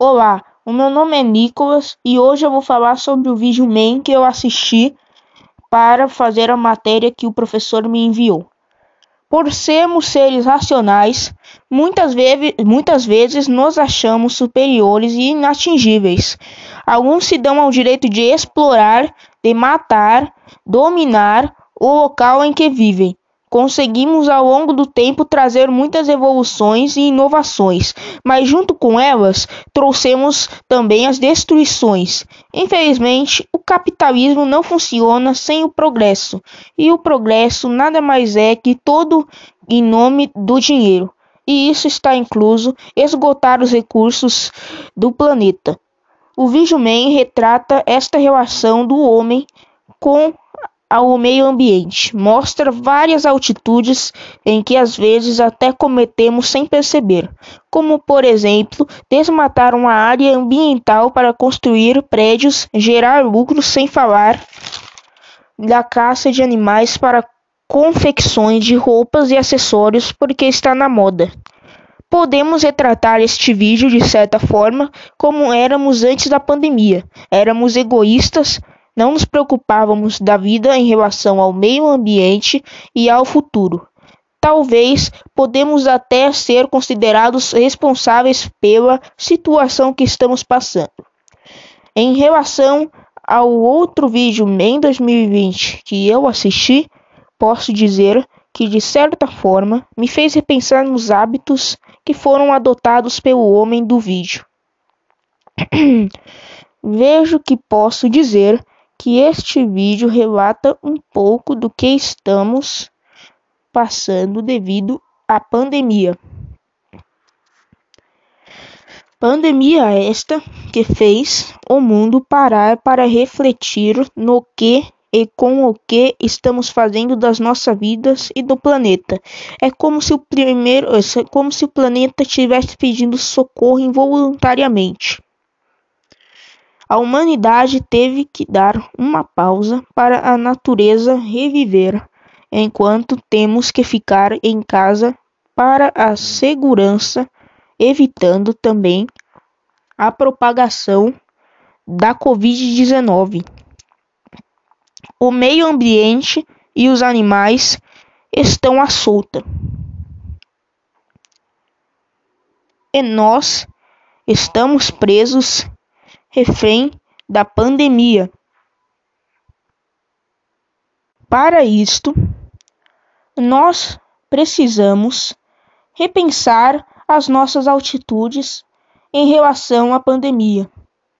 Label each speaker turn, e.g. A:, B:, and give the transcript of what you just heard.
A: Olá, o meu nome é Nicolas e hoje eu vou falar sobre o vídeo main que eu assisti para fazer a matéria que o professor me enviou. Por sermos seres racionais, muitas, ve muitas vezes nos achamos superiores e inatingíveis. Alguns se dão ao direito de explorar, de matar, dominar o local em que vivem Conseguimos ao longo do tempo trazer muitas evoluções e inovações, mas junto com elas trouxemos também as destruições. Infelizmente, o capitalismo não funciona sem o progresso, e o progresso nada mais é que todo em nome do dinheiro. E isso está incluso esgotar os recursos do planeta. O Vídeo Man retrata esta relação do homem com ao meio ambiente. Mostra várias altitudes em que às vezes até cometemos sem perceber, como por exemplo, desmatar uma área ambiental para construir prédios, gerar lucros sem falar da caça de animais para confecções de roupas e acessórios porque está na moda. Podemos retratar este vídeo de certa forma como éramos antes da pandemia. Éramos egoístas, não nos preocupávamos da vida em relação ao meio ambiente e ao futuro. Talvez podemos até ser considerados responsáveis pela situação que estamos passando. Em relação ao outro vídeo em 2020 que eu assisti, posso dizer que de certa forma me fez repensar nos hábitos que foram adotados pelo homem do vídeo. Vejo que posso dizer que este vídeo relata um pouco do que estamos passando devido à pandemia. Pandemia esta que fez o mundo parar para refletir no que e com o que estamos fazendo das nossas vidas e do planeta. É como se o primeiro, é como se o planeta estivesse pedindo socorro involuntariamente. A humanidade teve que dar uma pausa para a natureza reviver, enquanto temos que ficar em casa para a segurança, evitando também a propagação da Covid-19. O meio ambiente e os animais estão à solta. E nós estamos presos refém da pandemia. Para isto, nós precisamos repensar as nossas atitudes em relação à pandemia.